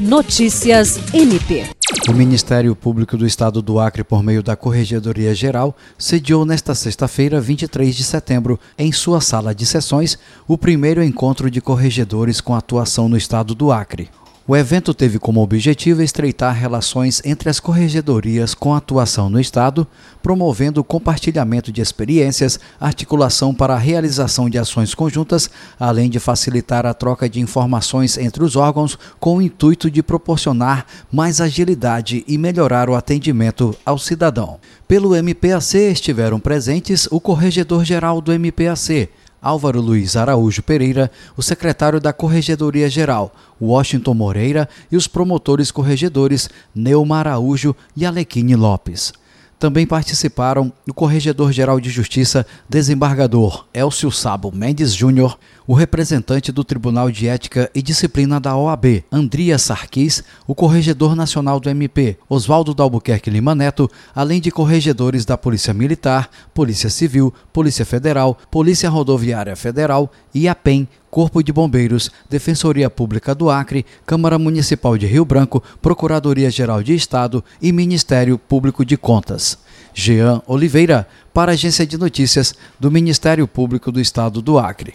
Notícias MP. O Ministério Público do Estado do Acre, por meio da Corregedoria Geral, sediou nesta sexta-feira, 23 de setembro, em sua sala de sessões, o primeiro encontro de corregedores com atuação no Estado do Acre. O evento teve como objetivo estreitar relações entre as corregedorias com atuação no Estado, promovendo compartilhamento de experiências, articulação para a realização de ações conjuntas, além de facilitar a troca de informações entre os órgãos, com o intuito de proporcionar mais agilidade e melhorar o atendimento ao cidadão. Pelo MPAC estiveram presentes o corregedor-geral do MPAC, Álvaro Luiz Araújo Pereira, o secretário da Corregedoria Geral, Washington Moreira e os promotores corregedores Neuma Araújo e Alequine Lopes. Também participaram o Corregedor-Geral de Justiça, desembargador Elcio Sabo Mendes Júnior, o representante do Tribunal de Ética e Disciplina da OAB, Andria Sarquis, o Corregedor Nacional do MP, Oswaldo Dalbuquerque Lima Neto, além de corregedores da Polícia Militar, Polícia Civil, Polícia Federal, Polícia Rodoviária Federal e a PEN, Corpo de Bombeiros, Defensoria Pública do Acre, Câmara Municipal de Rio Branco, Procuradoria-Geral de Estado e Ministério Público de Contas. Jean Oliveira, para a Agência de Notícias do Ministério Público do Estado do Acre.